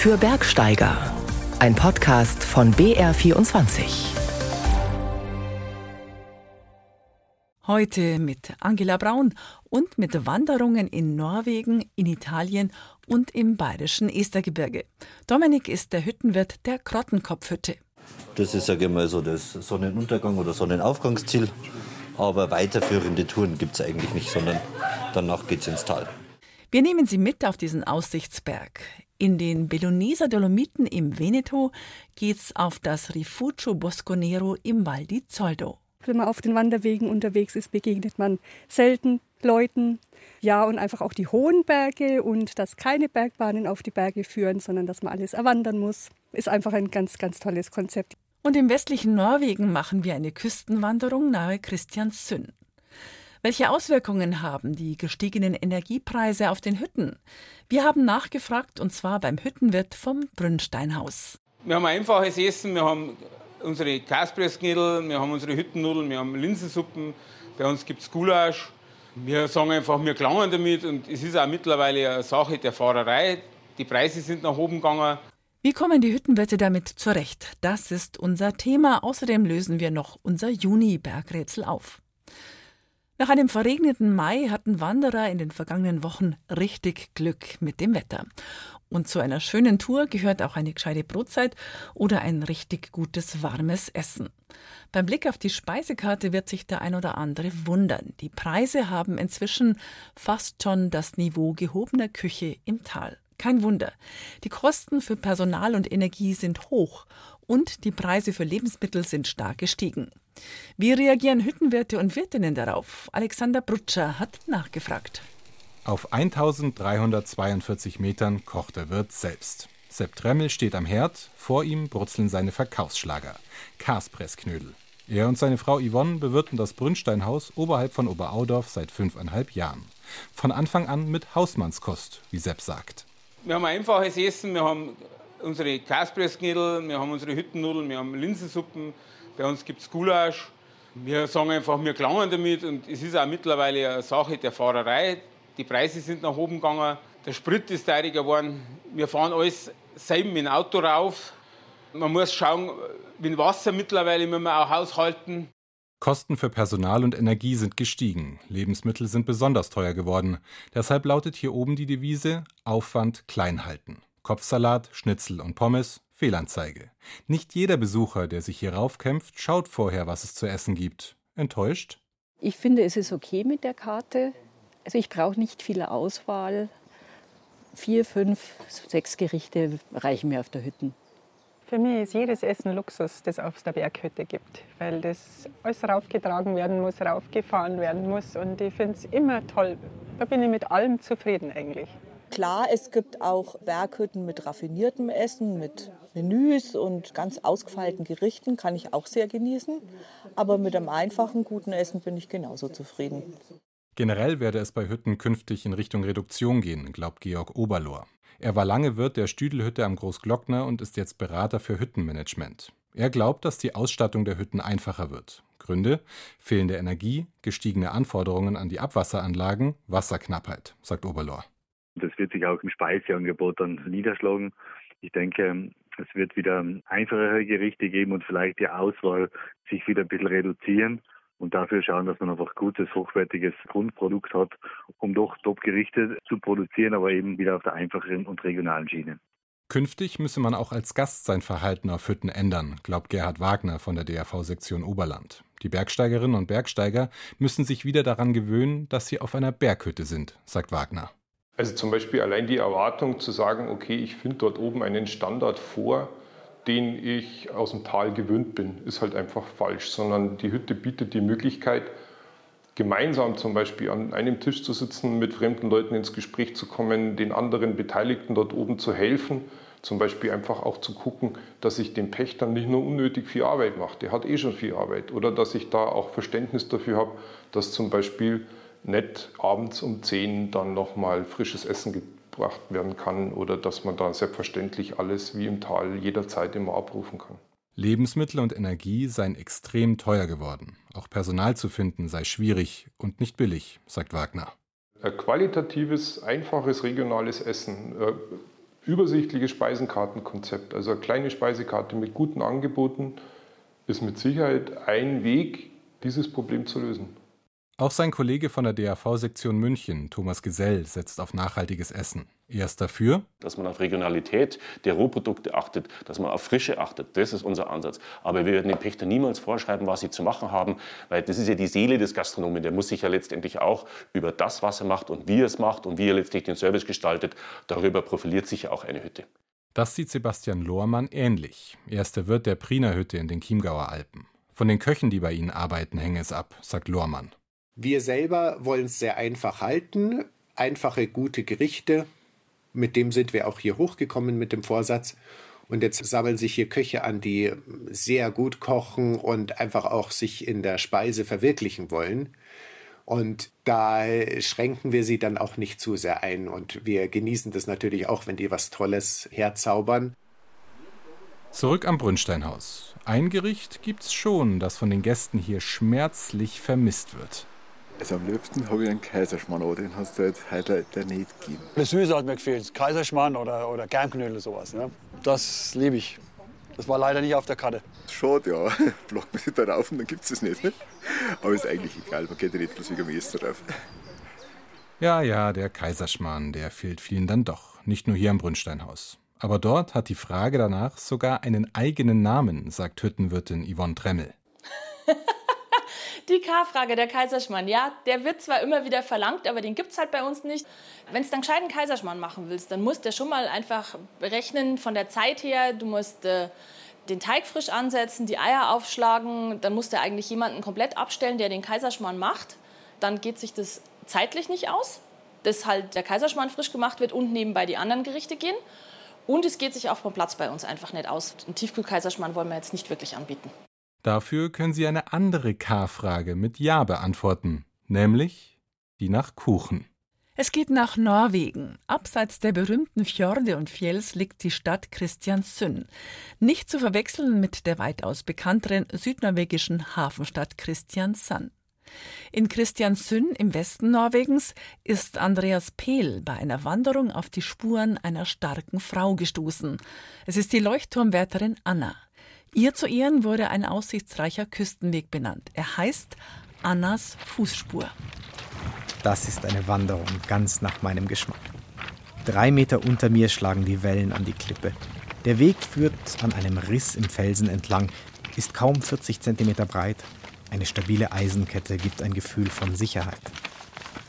für Bergsteiger. Ein Podcast von BR24. Heute mit Angela Braun und mit Wanderungen in Norwegen, in Italien und im bayerischen Estergebirge. Dominik ist der Hüttenwirt der Krottenkopfhütte. Das ist, sage ich mal, so das Sonnenuntergang- oder Sonnenaufgangsziel. Aber weiterführende Touren gibt es eigentlich nicht, sondern danach geht es ins Tal. Wir nehmen Sie mit auf diesen Aussichtsberg. In den Belloneser Dolomiten im Veneto geht's auf das Rifugio Bosconero im Val di Zoldo. Wenn man auf den Wanderwegen unterwegs ist, begegnet man selten Leuten. Ja, und einfach auch die hohen Berge und dass keine Bergbahnen auf die Berge führen, sondern dass man alles erwandern muss, ist einfach ein ganz, ganz tolles Konzept. Und im westlichen Norwegen machen wir eine Küstenwanderung nahe Christiansund. Welche Auswirkungen haben die gestiegenen Energiepreise auf den Hütten? Wir haben nachgefragt und zwar beim Hüttenwirt vom Brünnsteinhaus. Wir haben ein einfaches Essen, wir haben unsere Kaspressknödel, wir haben unsere Hüttennudeln, wir haben Linsensuppen, bei uns gibt es Gulasch. Wir sagen einfach, wir klangen damit und es ist auch mittlerweile eine Sache der Fahrerei. Die Preise sind nach oben gegangen. Wie kommen die Hüttenwirte damit zurecht? Das ist unser Thema. Außerdem lösen wir noch unser Juni-Bergrätsel auf. Nach einem verregneten Mai hatten Wanderer in den vergangenen Wochen richtig Glück mit dem Wetter. Und zu einer schönen Tour gehört auch eine gescheite Brotzeit oder ein richtig gutes warmes Essen. Beim Blick auf die Speisekarte wird sich der ein oder andere wundern. Die Preise haben inzwischen fast schon das Niveau gehobener Küche im Tal. Kein Wunder. Die Kosten für Personal und Energie sind hoch und die Preise für Lebensmittel sind stark gestiegen. Wie reagieren Hüttenwirte und Wirtinnen darauf? Alexander Brutscher hat nachgefragt. Auf 1342 Metern kocht der Wirt selbst. Sepp Tremmel steht am Herd, vor ihm brutzeln seine Verkaufsschlager, Kaspressknödel. Er und seine Frau Yvonne bewirten das Brünnsteinhaus oberhalb von Oberaudorf seit fünfeinhalb Jahren. Von Anfang an mit Hausmannskost, wie Sepp sagt. Wir haben ein einfaches Essen, wir haben unsere Kaspressknödel, wir haben unsere Hüttennudeln, wir haben Linsensuppen, bei uns gibt es Gulasch. Wir sagen einfach, wir klangen damit und es ist auch mittlerweile eine Sache der Fahrerei. Die Preise sind nach oben gegangen, der Sprit ist teurer geworden. Wir fahren alles selber mit dem Auto rauf. Man muss schauen, mit Wasser mittlerweile müssen wir auch haushalten. Kosten für Personal und Energie sind gestiegen. Lebensmittel sind besonders teuer geworden. Deshalb lautet hier oben die Devise Aufwand klein halten. Kopfsalat, Schnitzel und Pommes, Fehlanzeige. Nicht jeder Besucher, der sich hier raufkämpft, schaut vorher, was es zu essen gibt. Enttäuscht? Ich finde, es ist okay mit der Karte. Also ich brauche nicht viel Auswahl. Vier, fünf, sechs Gerichte reichen mir auf der Hütte. Für mich ist jedes Essen Luxus, das es auf der Berghütte gibt, weil das alles raufgetragen werden muss, raufgefahren werden muss und ich finde es immer toll. Da bin ich mit allem zufrieden eigentlich. Klar, es gibt auch Berghütten mit raffiniertem Essen, mit Menüs und ganz ausgefeilten Gerichten, kann ich auch sehr genießen. Aber mit einem einfachen, guten Essen bin ich genauso zufrieden. Generell werde es bei Hütten künftig in Richtung Reduktion gehen, glaubt Georg Oberlohr. Er war lange Wirt der Stüdelhütte am Großglockner und ist jetzt Berater für Hüttenmanagement. Er glaubt, dass die Ausstattung der Hütten einfacher wird. Gründe? Fehlende Energie, gestiegene Anforderungen an die Abwasseranlagen, Wasserknappheit, sagt Oberlohr. Das wird sich auch im Speiseangebot dann niederschlagen. Ich denke, es wird wieder einfachere Gerichte geben und vielleicht die Auswahl sich wieder ein bisschen reduzieren und dafür schauen, dass man einfach gutes, hochwertiges Grundprodukt hat, um doch Top-Gerichte zu produzieren, aber eben wieder auf der einfacheren und regionalen Schiene. Künftig müsse man auch als Gast sein Verhalten auf Hütten ändern, glaubt Gerhard Wagner von der DRV-Sektion Oberland. Die Bergsteigerinnen und Bergsteiger müssen sich wieder daran gewöhnen, dass sie auf einer Berghütte sind, sagt Wagner. Also zum Beispiel allein die Erwartung zu sagen, okay, ich finde dort oben einen Standard vor, den ich aus dem Tal gewöhnt bin, ist halt einfach falsch, sondern die Hütte bietet die Möglichkeit, gemeinsam zum Beispiel an einem Tisch zu sitzen, mit fremden Leuten ins Gespräch zu kommen, den anderen Beteiligten dort oben zu helfen, zum Beispiel einfach auch zu gucken, dass ich dem Pächter nicht nur unnötig viel Arbeit mache, der hat eh schon viel Arbeit, oder dass ich da auch Verständnis dafür habe, dass zum Beispiel nicht abends um 10 dann nochmal frisches Essen gebracht werden kann oder dass man da selbstverständlich alles wie im Tal jederzeit immer abrufen kann. Lebensmittel und Energie seien extrem teuer geworden. Auch Personal zu finden sei schwierig und nicht billig, sagt Wagner. Ein qualitatives, einfaches, regionales Essen, äh, übersichtliches Speisenkartenkonzept, also eine kleine Speisekarte mit guten Angeboten, ist mit Sicherheit ein Weg, dieses Problem zu lösen. Auch sein Kollege von der DAV-Sektion München, Thomas Gesell, setzt auf nachhaltiges Essen. Er ist dafür, dass man auf Regionalität der Rohprodukte achtet, dass man auf Frische achtet. Das ist unser Ansatz. Aber wir werden den Pächter niemals vorschreiben, was sie zu machen haben, weil das ist ja die Seele des Gastronomen. Der muss sich ja letztendlich auch über das, was er macht und wie er es macht und wie er letztlich den Service gestaltet, darüber profiliert sich ja auch eine Hütte. Das sieht Sebastian Lohrmann ähnlich. Er ist der Wirt der Priner Hütte in den Chiemgauer Alpen. Von den Köchen, die bei ihnen arbeiten, hänge es ab, sagt Lohrmann. Wir selber wollen es sehr einfach halten. Einfache, gute Gerichte. Mit dem sind wir auch hier hochgekommen mit dem Vorsatz. Und jetzt sammeln sich hier Köche an, die sehr gut kochen und einfach auch sich in der Speise verwirklichen wollen. Und da schränken wir sie dann auch nicht zu sehr ein. Und wir genießen das natürlich auch, wenn die was Tolles herzaubern. Zurück am Brünnsteinhaus. Ein Gericht gibt's schon, das von den Gästen hier schmerzlich vermisst wird. Also am liebsten habe ich einen Kaiserschmarrn, aber den hast du halt heute leider nicht gegeben. Das Süße hat mir gefehlt. Kaiserschmarrn oder, oder Germknödel, sowas. Ne? Das liebe ich. Das war leider nicht auf der Karte. Schade, ja. Blockt man sich da rauf und dann gibt es es nicht. Aber ist eigentlich egal, man geht ja nicht bloß wegen dem Essen drauf. Ja, ja, der Kaiserschmarrn, der fehlt vielen dann doch. Nicht nur hier am Brünnsteinhaus. Aber dort hat die Frage danach sogar einen eigenen Namen, sagt Hüttenwirtin Yvonne Tremmel. Die K-Frage, der Kaiserschmarrn, ja, der wird zwar immer wieder verlangt, aber den gibt es halt bei uns nicht. Wenn du dann gescheiten Kaiserschmarrn machen willst, dann musst du schon mal einfach berechnen von der Zeit her. Du musst äh, den Teig frisch ansetzen, die Eier aufschlagen. Dann musst du eigentlich jemanden komplett abstellen, der den Kaiserschmarrn macht. Dann geht sich das zeitlich nicht aus, dass halt der Kaiserschmarrn frisch gemacht wird und nebenbei die anderen Gerichte gehen. Und es geht sich auch vom Platz bei uns einfach nicht aus. Einen Tiefkühlkaiserschmarrn wollen wir jetzt nicht wirklich anbieten. Dafür können Sie eine andere K-Frage mit Ja beantworten, nämlich die nach Kuchen. Es geht nach Norwegen. Abseits der berühmten Fjorde und Fjells liegt die Stadt Kristiansund. Nicht zu verwechseln mit der weitaus bekannteren südnorwegischen Hafenstadt Kristiansand. In Kristiansund im Westen Norwegens ist Andreas Pehl bei einer Wanderung auf die Spuren einer starken Frau gestoßen. Es ist die Leuchtturmwärterin Anna. Ihr zu Ehren wurde ein aussichtsreicher Küstenweg benannt. Er heißt Annas Fußspur. Das ist eine Wanderung ganz nach meinem Geschmack. Drei Meter unter mir schlagen die Wellen an die Klippe. Der Weg führt an einem Riss im Felsen entlang, ist kaum 40 Zentimeter breit. Eine stabile Eisenkette gibt ein Gefühl von Sicherheit.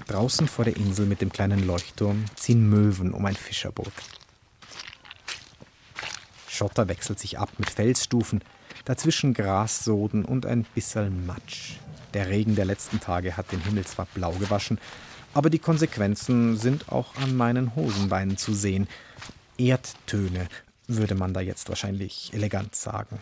Draußen vor der Insel mit dem kleinen Leuchtturm ziehen Möwen um ein Fischerboot. Schotter wechselt sich ab mit Felsstufen, dazwischen Grassoden und ein bisschen Matsch. Der Regen der letzten Tage hat den Himmel zwar blau gewaschen, aber die Konsequenzen sind auch an meinen Hosenbeinen zu sehen. Erdtöne würde man da jetzt wahrscheinlich elegant sagen.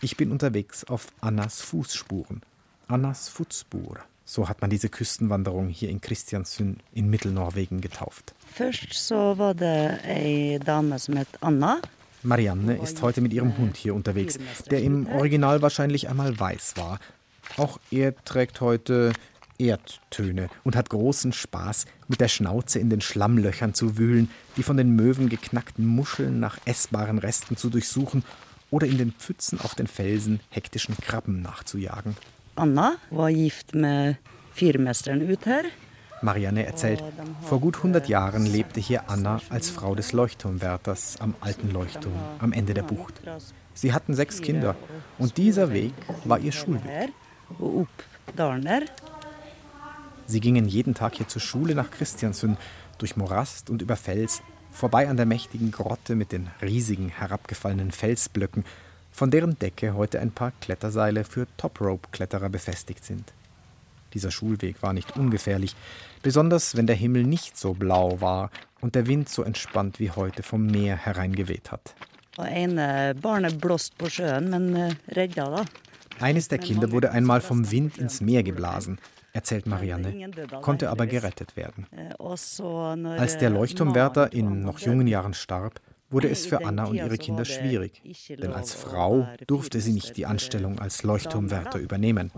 Ich bin unterwegs auf Annas Fußspuren. Annas Fußspur. So hat man diese Küstenwanderung hier in Kristiansund in Mittelnorwegen getauft. Først så var det ei dame het Anna. Marianne ist heute mit ihrem Hund hier unterwegs, der im Original wahrscheinlich einmal weiß war. Auch er trägt heute Erdtöne und hat großen Spaß, mit der Schnauze in den Schlammlöchern zu wühlen, die von den Möwen geknackten Muscheln nach essbaren Resten zu durchsuchen oder in den Pfützen auf den Felsen hektischen Krabben nachzujagen. Anna war gift med fyrmesteren ut. Marianne erzählt, vor gut 100 Jahren lebte hier Anna als Frau des Leuchtturmwärters am alten Leuchtturm am Ende der Bucht. Sie hatten sechs Kinder und dieser Weg war ihr Schulweg. Sie gingen jeden Tag hier zur Schule nach Christiansund, durch Morast und über Fels, vorbei an der mächtigen Grotte mit den riesigen herabgefallenen Felsblöcken, von deren Decke heute ein paar Kletterseile für Top-Rope-Kletterer befestigt sind. Dieser Schulweg war nicht ungefährlich, besonders wenn der Himmel nicht so blau war und der Wind so entspannt wie heute vom Meer hereingeweht hat. Eh, Eines der Kinder wurde einmal vom Wind ins Meer geblasen, erzählt Marianne, konnte aber gerettet werden. Eh, Als der Leuchtturmwärter in noch jungen Jahren starb, wurde es für Anna und ihre Kinder schwierig, denn als Frau durfte sie nicht die Anstellung als Leuchtturmwärter übernehmen.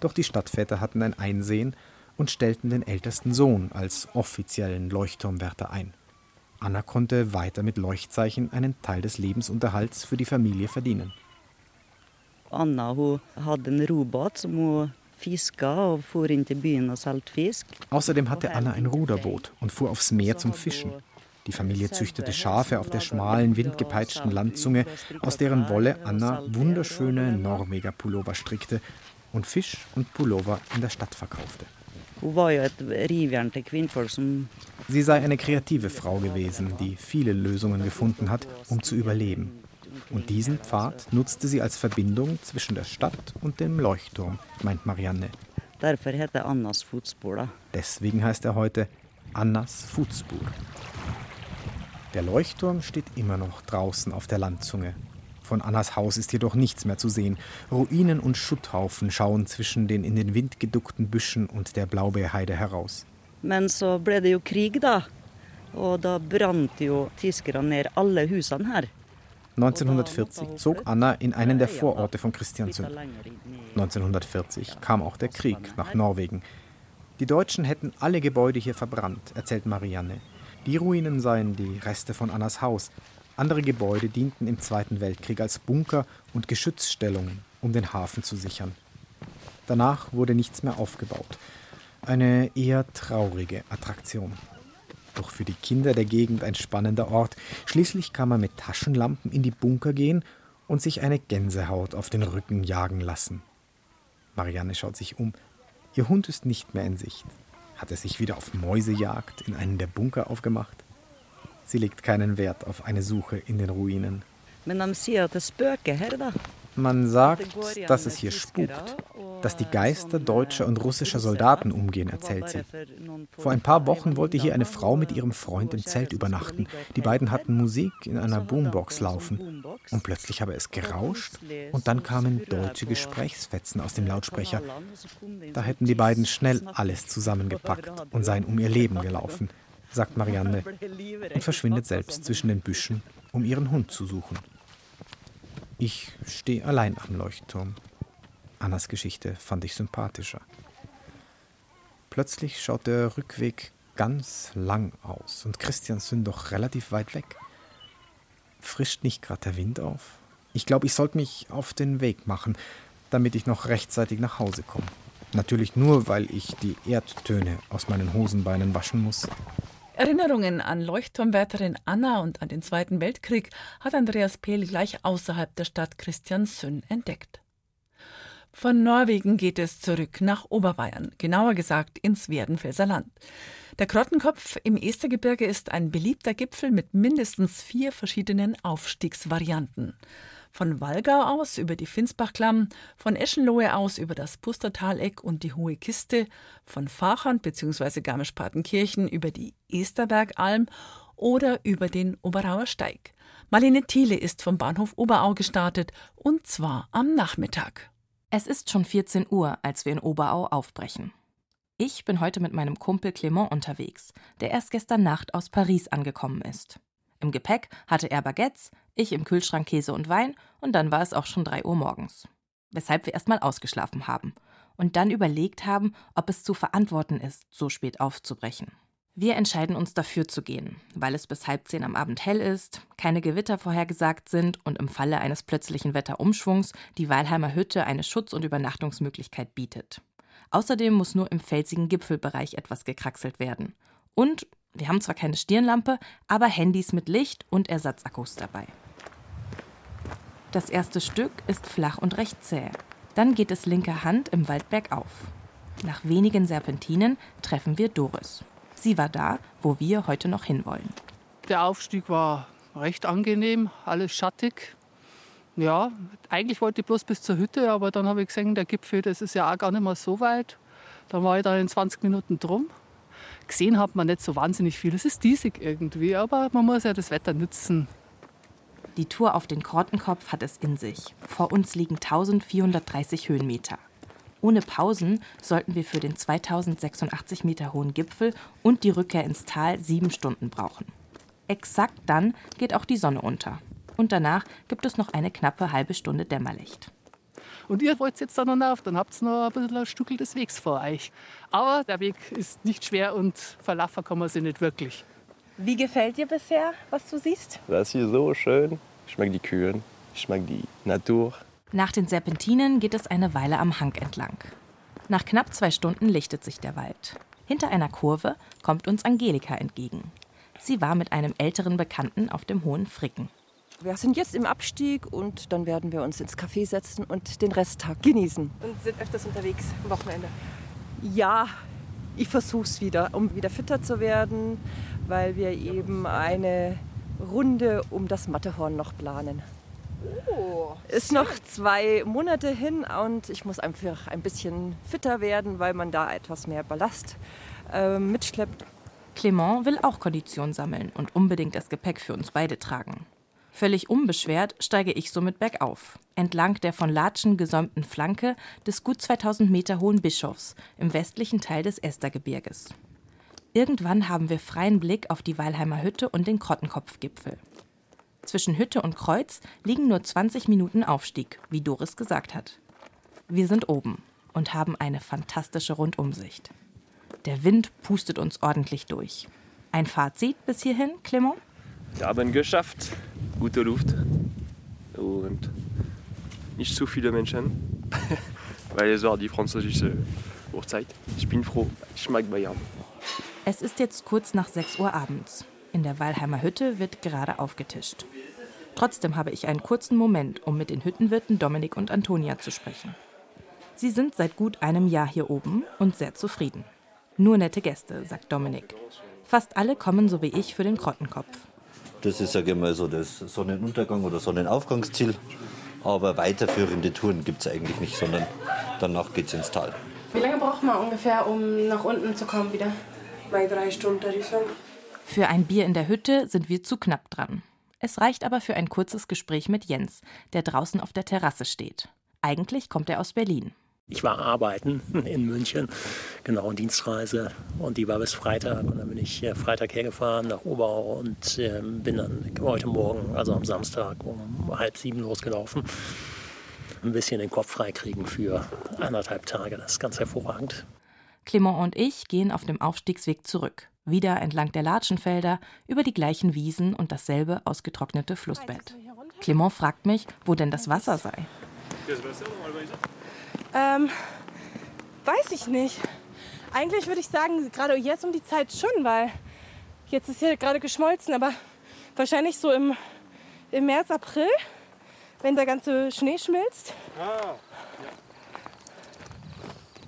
Doch die Stadtväter hatten ein Einsehen und stellten den ältesten Sohn als offiziellen Leuchtturmwärter ein. Anna konnte weiter mit Leuchtzeichen einen Teil des Lebensunterhalts für die Familie verdienen. Anna hun hadde en robåt som hun fiska og for inn til byen og solgte fisk. Außerdem hatte Anna ein Ruderboot und fuhr aufs Meer zum Fischen. Die Familie züchtete Schafe auf der schmalen, windgepeitschten Landzunge, aus deren Wolle Anna wunderschöne Norweger Pullover strickte und Fisch und Pullover in der Stadt verkaufte. Sie sei eine kreative Frau gewesen, die viele Lösungen gefunden hat, um zu überleben. Und diesen Pfad nutzte sie als Verbindung zwischen der Stadt und dem Leuchtturm, meint Marianne. Deswegen heißt er heute Annas Fußspur. Der Leuchtturm steht immer noch draußen auf der Landzunge. Von Annas Haus ist jedoch nichts mehr zu sehen. Ruinen und Schutthaufen schauen zwischen den in den Wind geduckten Büschen und der Blaubeerheide heraus. Men så ble det jo krig, da. Og da brant jo tyskerne ned alle husene her. 1940 zog Anna in einen der Vororte von Kristiansund. 1940 kam auch der Krieg nach Norwegen. Die Deutschen hätten alle Gebäude hier verbrannt, erzählt Marianne. Die Ruinen seien die Reste von Annas Haus. Andere Gebäude dienten im Zweiten Weltkrieg als Bunker und Geschützstellungen, um den Hafen zu sichern. Danach wurde nichts mehr aufgebaut. Eine eher traurige Attraktion. Doch für die Kinder der Gegend ein spannender Ort. Schließlich kann man mit Taschenlampen in die Bunker gehen und sich eine Gänsehaut auf den Rücken jagen lassen. Marianne schaut sich um. Ihr Hund ist nicht mehr in Sicht. Hat er sich wieder auf Mäusejagd in einen der Bunker aufgemacht? Sie legt keinen Wert auf eine Suche in den Ruinen. Man sagt, dass es hier spukt, dass die Geister deutscher und russischer Soldaten umgehen, erzählt sie. Vor ein paar Wochen wollte hier eine Frau mit ihrem Freund im Zelt übernachten. Die beiden hatten Musik in einer Boombox laufen. Und plötzlich habe es gerauscht und dann kamen deutsche Gesprächsfetzen aus dem Lautsprecher. Da hätten die beiden schnell alles zusammengepackt und seien um ihr Leben gelaufen, sagt Marianne und verschwindet selbst zwischen den Büschen, um ihren Hund zu suchen. Ich stehe allein am Leuchtturm. Annas Geschichte fand ich sympathischer. Plötzlich schaut der Rückweg ganz lang aus und Christians sind doch relativ weit weg. Frischt nicht gerade der Wind auf? Ich glaube, ich sollte mich auf den Weg machen, damit ich noch rechtzeitig nach Hause komme. Natürlich nur, weil ich die Erdtöne aus meinen Hosenbeinen waschen muss. Erinnerungen an Leuchtturmwärterin Anna und an den Zweiten Weltkrieg hat Andreas Pehl gleich außerhalb der Stadt Christiansünn entdeckt. Von Norwegen geht es zurück nach Oberbayern, genauer gesagt ins Werdenfelser Land. Der Krottenkopf im Estergebirge ist ein beliebter Gipfel mit mindestens vier verschiedenen Aufstiegsvarianten. Von Walgau aus über die Finsbachklamm, von Eschenlohe aus über das Pustertaleck und die Hohe Kiste, von Fachand bzw. Garmisch-Partenkirchen über die Esterbergalm oder über den Oberauer Steig. Marlene Thiele ist vom Bahnhof Oberau gestartet und zwar am Nachmittag. Es ist schon 14 Uhr, als wir in Oberau aufbrechen. Ich bin heute mit meinem Kumpel Clement unterwegs, der erst gestern Nacht aus Paris angekommen ist. Im Gepäck hatte er Baguettes, ich im Kühlschrank Käse und Wein und dann war es auch schon 3 Uhr morgens. Weshalb wir erstmal ausgeschlafen haben und dann überlegt haben, ob es zu verantworten ist, so spät aufzubrechen. Wir entscheiden uns dafür zu gehen, weil es bis halb zehn am Abend hell ist, keine Gewitter vorhergesagt sind und im Falle eines plötzlichen Wetterumschwungs die Weilheimer Hütte eine Schutz- und Übernachtungsmöglichkeit bietet. Außerdem muss nur im felsigen Gipfelbereich etwas gekraxelt werden. Und wir haben zwar keine Stirnlampe, aber Handys mit Licht und Ersatzakkus dabei. Das erste Stück ist flach und recht zäh. Dann geht es linker Hand im Wald bergauf. Nach wenigen Serpentinen treffen wir Doris. Sie war da, wo wir heute noch hinwollen. Der Aufstieg war recht angenehm, alles schattig. Ja, eigentlich wollte ich bloß bis zur Hütte, aber dann habe ich gesehen, der Gipfel, das ist ja auch gar nicht mal so weit. Dann war ich da in 20 Minuten drum. Gesehen hat man nicht so wahnsinnig viel. Es ist diesig irgendwie, aber man muss ja das Wetter nützen. Die Tour auf den Kortenkopf hat es in sich. Vor uns liegen 1430 Höhenmeter. Ohne Pausen sollten wir für den 2086 Meter hohen Gipfel und die Rückkehr ins Tal sieben Stunden brauchen. Exakt dann geht auch die Sonne unter. Und danach gibt es noch eine knappe halbe Stunde Dämmerlicht. Und ihr wollt jetzt da noch auf, dann habt ihr noch ein bisschen ein Stückel des Wegs vor euch. Aber der Weg ist nicht schwer und verlaufen kann man sich nicht wirklich. Wie gefällt dir bisher, was du siehst? Das ist hier so schön. Ich mag die Kühe, ich mag die Natur. Nach den Serpentinen geht es eine Weile am Hang entlang. Nach knapp zwei Stunden lichtet sich der Wald. Hinter einer Kurve kommt uns Angelika entgegen. Sie war mit einem älteren Bekannten auf dem Hohen Fricken. Wir sind jetzt im Abstieg und dann werden wir uns ins Café setzen und den Resttag genießen. Und sind öfters unterwegs am Wochenende? Ja, ich versuche es wieder, um wieder fitter zu werden, weil wir eben eine Runde um das Matterhorn noch planen. Oh, ist noch zwei Monate hin und ich muss einfach ein bisschen fitter werden, weil man da etwas mehr Ballast äh, mitschleppt. Clement will auch Kondition sammeln und unbedingt das Gepäck für uns beide tragen. Völlig unbeschwert steige ich somit bergauf, entlang der von Latschen gesäumten Flanke des gut 2000 Meter hohen Bischofs im westlichen Teil des Estergebirges. Irgendwann haben wir freien Blick auf die Weilheimer Hütte und den Krottenkopfgipfel. Zwischen Hütte und Kreuz liegen nur 20 Minuten Aufstieg, wie Doris gesagt hat. Wir sind oben und haben eine fantastische Rundumsicht. Der Wind pustet uns ordentlich durch. Ein Fazit bis hierhin, Clement? Wir haben geschafft. Gute Luft und nicht zu viele Menschen, weil es war die französische Uhrzeit. Ich bin froh. Ich mag Bayern. Es ist jetzt kurz nach 6 Uhr abends. In der Weilheimer Hütte wird gerade aufgetischt. Trotzdem habe ich einen kurzen Moment, um mit den Hüttenwirten Dominik und Antonia zu sprechen. Sie sind seit gut einem Jahr hier oben und sehr zufrieden. Nur nette Gäste, sagt Dominik. Fast alle kommen so wie ich für den Krottenkopf. Das ist, sage ich mal, so das Sonnenuntergang- oder Sonnenaufgangsziel. Aber weiterführende Touren gibt es eigentlich nicht, sondern danach geht es ins Tal. Wie lange braucht man ungefähr, um nach unten zu kommen wieder? Bei drei Stunden, sagen. Für ein Bier in der Hütte sind wir zu knapp dran. Es reicht aber für ein kurzes Gespräch mit Jens, der draußen auf der Terrasse steht. Eigentlich kommt er aus Berlin. Ich war arbeiten in München, genau, Dienstreise. Und die war bis Freitag. Und dann bin ich Freitag hergefahren nach Oberau und äh, bin dann heute Morgen, also am Samstag, um halb sieben losgelaufen. Ein bisschen den Kopf freikriegen für anderthalb Tage. Das ist ganz hervorragend. Clement und ich gehen auf dem Aufstiegsweg zurück. Wieder entlang der Latschenfelder, über die gleichen Wiesen und dasselbe ausgetrocknete Flussbett. Clement fragt mich, wo denn das Wasser sei. Ähm, weiß ich nicht. Eigentlich würde ich sagen, gerade jetzt um die Zeit schon, weil jetzt ist hier gerade geschmolzen, aber wahrscheinlich so im, im März, April, wenn der ganze Schnee schmilzt.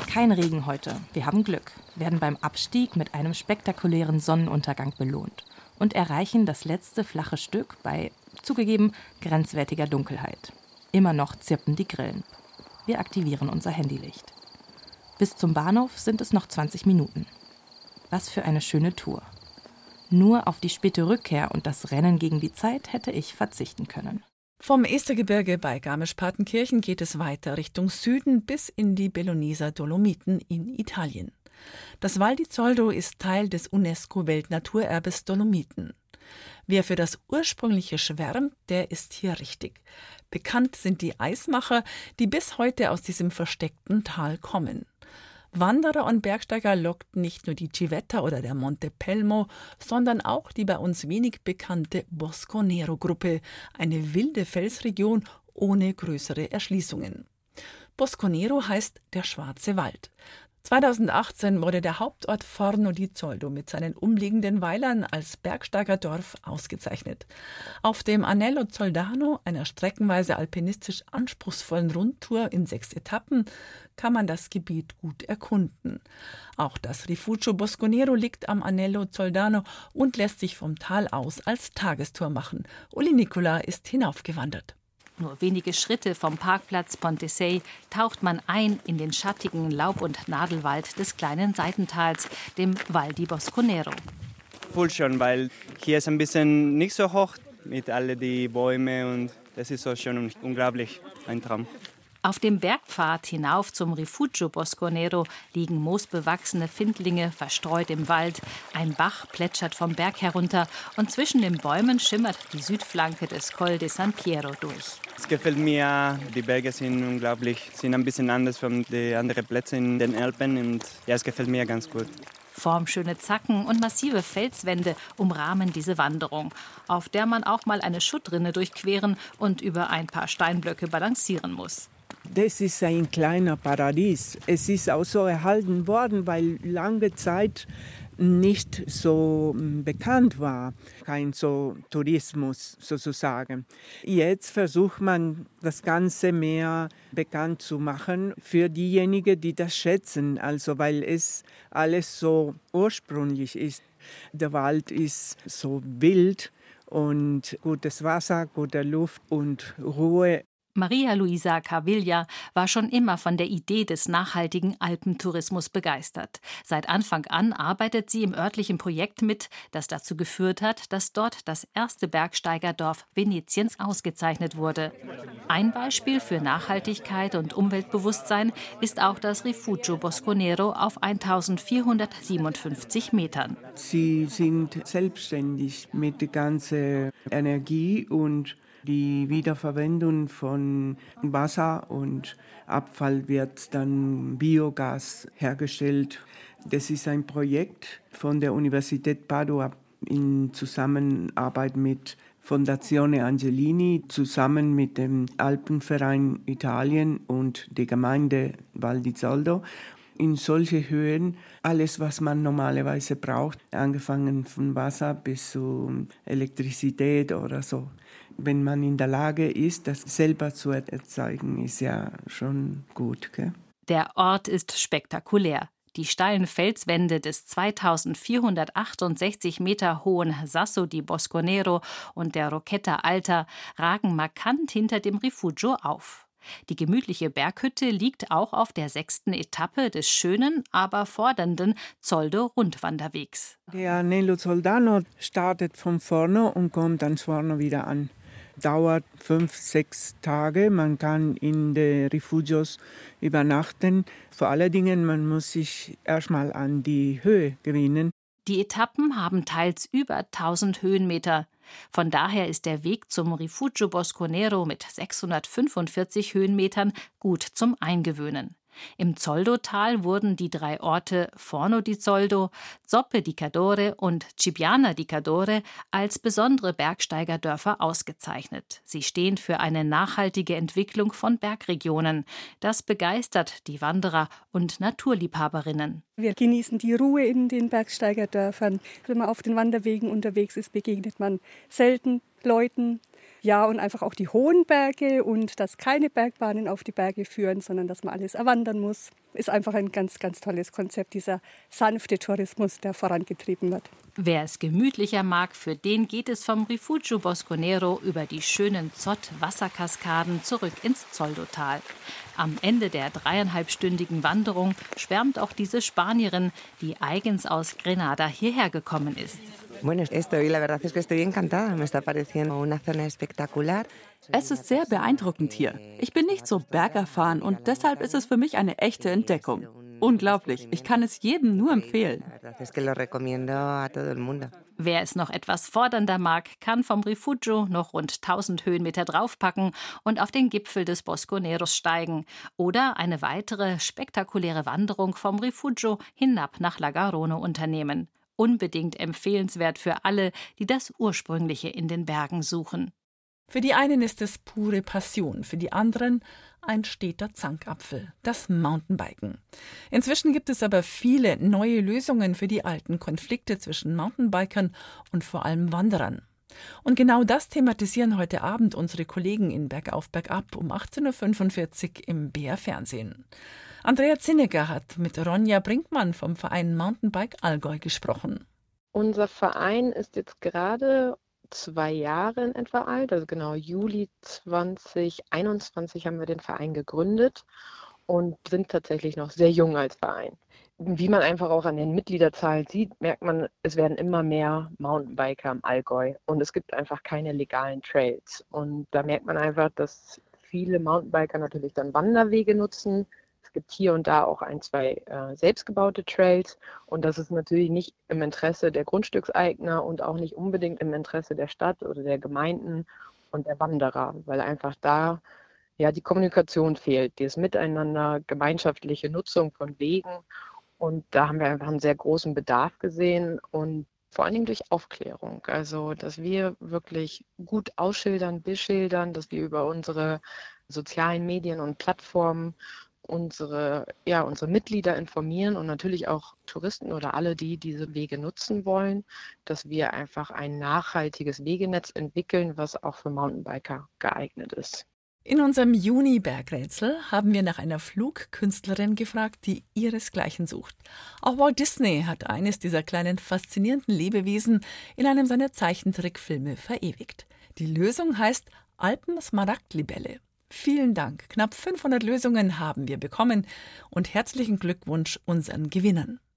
Kein Regen heute. Wir haben Glück, werden beim Abstieg mit einem spektakulären Sonnenuntergang belohnt und erreichen das letzte flache Stück bei, zugegeben, grenzwertiger Dunkelheit. Immer noch zirpen die Grillen. Wir aktivieren unser Handylicht. Bis zum Bahnhof sind es noch 20 Minuten. Was für eine schöne Tour. Nur auf die späte Rückkehr und das Rennen gegen die Zeit hätte ich verzichten können. Vom Estergebirge bei Garmisch-Partenkirchen geht es weiter Richtung Süden bis in die Belloneser Dolomiten in Italien. Das Val di Zoldo ist Teil des UNESCO-Weltnaturerbes Dolomiten. Wer für das ursprüngliche schwärmt, der ist hier richtig. Bekannt sind die Eismacher, die bis heute aus diesem versteckten Tal kommen. Wanderer und Bergsteiger lockt nicht nur die Civetta oder der Monte Pelmo, sondern auch die bei uns wenig bekannte Bosco Nero Gruppe, eine wilde Felsregion ohne größere Erschließungen. Bosco Nero heißt der schwarze Wald. 2018 wurde der Hauptort Forno di Zoldo mit seinen umliegenden Weilern als Bergsteigerdorf ausgezeichnet. Auf dem Anello Zoldano, einer streckenweise alpinistisch anspruchsvollen Rundtour in sechs Etappen, kann man das Gebiet gut erkunden. Auch das Rifugio Bosconero liegt am Anello Zoldano und lässt sich vom Tal aus als Tagestour machen. Uli Nicola ist hinaufgewandert. Nur wenige Schritte vom Parkplatz Ponte Sei taucht man ein in den schattigen Laub- und Nadelwald des kleinen Seitentals, dem Val di Bosconero. Voll schon, weil hier ist ein bisschen nicht so hoch mit all die Bäume und das ist so schon unglaublich ein Traum. Auf dem Bergpfad hinauf zum Rifugio Bosconero liegen moosbewachsene Findlinge verstreut im Wald. Ein Bach plätschert vom Berg herunter und zwischen den Bäumen schimmert die Südflanke des Col de San Piero durch. Es gefällt mir, die Berge sind unglaublich, sind ein bisschen anders von den anderen Plätzen in den Alpen und ja, es gefällt mir ganz gut. Formschöne Zacken und massive Felswände umrahmen diese Wanderung, auf der man auch mal eine Schuttrinne durchqueren und über ein paar Steinblöcke balancieren muss. Das ist ein kleiner Paradies. Es ist auch so erhalten worden, weil lange Zeit nicht so hm, bekannt war, kein so Tourismus sozusagen. Jetzt versucht man das Ganze mehr bekannt zu machen für diejenigen, die das schätzen, also weil es alles so ursprünglich ist. Der Wald ist so wild und gutes Wasser, gute Luft und Ruhe Maria Luisa Cavilla war schon immer von der Idee des nachhaltigen Alpentourismus begeistert. Seit Anfang an arbeitet sie im örtlichen Projekt mit, das dazu geführt hat, dass dort das erste Bergsteigerdorf Venetiens ausgezeichnet wurde. Ein Beispiel für Nachhaltigkeit und Umweltbewusstsein ist auch das Rifugio Bosconero auf 1457 Metern. Sie sind selbstständig mit der ganzen Energie und die Wiederverwendung von Wasser und Abfall wird dann Biogas hergestellt. Das ist ein Projekt von der Universität Padua in Zusammenarbeit mit Fondazione Angelini zusammen mit dem Alpenverein Italien und der Gemeinde Val di Zoldo in solche Höhen alles, was man normalerweise braucht, angefangen von Wasser bis zu Elektrizität oder so wenn man in der Lage ist, das selber zu erzeugen, ist ja schon gut. Gell? Der Ort ist spektakulär. Die steilen Felswände des 2468 Meter hohen Sasso di Bosconero und der Rocchetta Alta ragen markant hinter dem Rifugio auf. Die gemütliche Berghütte liegt auch auf der sechsten Etappe des schönen, aber fordernden Zoldo-Rundwanderwegs. Der Nello Soldano startet von vorne und kommt dann vorne wieder an dauert fünf, sechs Tage. Man kann in den Refugios übernachten. Vor allen Dingen, man muss sich erstmal an die Höhe gewöhnen. Die Etappen haben teils über 1000 Höhenmeter. Von daher ist der Weg zum Rifugio Bosconero mit 645 Höhenmetern gut zum Eingewöhnen. Im Zoldo-Tal wurden die drei Orte Forno di Zoldo, Zoppe di Cadore und Cibiana di Cadore als besondere Bergsteigerdörfer ausgezeichnet. Sie stehen für eine nachhaltige Entwicklung von Bergregionen. Das begeistert die Wanderer und Naturliebhaberinnen. Wir genießen die Ruhe in den Bergsteigerdörfern. Wenn man auf den Wanderwegen unterwegs ist, begegnet man selten Leuten, ja, und einfach auch die hohen Berge und dass keine Bergbahnen auf die Berge führen, sondern dass man alles erwandern muss, ist einfach ein ganz, ganz tolles Konzept, dieser sanfte Tourismus, der vorangetrieben wird. Wer es gemütlicher mag, für den geht es vom Rifugio Bosconero über die schönen Zott-Wasserkaskaden zurück ins Zoldotal. Am Ende der dreieinhalbstündigen Wanderung schwärmt auch diese Spanierin, die eigens aus Grenada hierher gekommen ist. Bueno, estoy, la verdad es que estoy encantada. Me está pareciendo una zona espectacular. Es ist sehr beeindruckend hier. Ich bin nicht so bergerfahren und deshalb ist es für mich eine echte Entdeckung. Unglaublich. Ich kann es jedem nur empfehlen. Wer es noch etwas fordernder mag, kann vom Rifugio noch rund 1000 Höhenmeter draufpacken und auf den Gipfel des Bosconeros steigen oder eine weitere spektakuläre Wanderung vom Rifugio hinab nach Lagarone unternehmen unbedingt empfehlenswert für alle, die das Ursprüngliche in den Bergen suchen. Für die einen ist es pure Passion, für die anderen ein steter Zankapfel, das Mountainbiken. Inzwischen gibt es aber viele neue Lösungen für die alten Konflikte zwischen Mountainbikern und vor allem Wanderern. Und genau das thematisieren heute Abend unsere Kollegen in Bergauf Bergab um 18.45 Uhr im BR Fernsehen. Andrea Zinnecker hat mit Ronja Brinkmann vom Verein Mountainbike Allgäu gesprochen. Unser Verein ist jetzt gerade zwei Jahre in etwa alt, also genau Juli 2021 haben wir den Verein gegründet und sind tatsächlich noch sehr jung als Verein. Wie man einfach auch an den Mitgliederzahlen sieht, merkt man, es werden immer mehr Mountainbiker im Allgäu und es gibt einfach keine legalen Trails. Und da merkt man einfach, dass viele Mountainbiker natürlich dann Wanderwege nutzen, es gibt hier und da auch ein, zwei äh, selbstgebaute Trails und das ist natürlich nicht im Interesse der Grundstückseigner und auch nicht unbedingt im Interesse der Stadt oder der Gemeinden und der Wanderer, weil einfach da ja die Kommunikation fehlt, dieses Miteinander, gemeinschaftliche Nutzung von Wegen Und da haben wir einfach einen sehr großen Bedarf gesehen und vor allen Dingen durch Aufklärung. Also, dass wir wirklich gut ausschildern, beschildern, dass wir über unsere sozialen Medien und Plattformen unsere, ja, unsere Mitglieder informieren und natürlich auch Touristen oder alle, die diese Wege nutzen wollen, dass wir einfach ein nachhaltiges Wegenetz entwickeln, was auch für Mountainbiker geeignet ist. In unserem Juni-Bergrätsel haben wir nach einer Flugkünstlerin gefragt, die ihresgleichen sucht. Auch Walt Disney hat eines dieser kleinen faszinierenden Lebewesen in einem seiner Zeichentrickfilme verewigt. Die Lösung heißt Alpen-Smaragdlibelle. Vielen Dank. Knapp 500 Lösungen haben wir bekommen und herzlichen Glückwunsch unseren Gewinnern.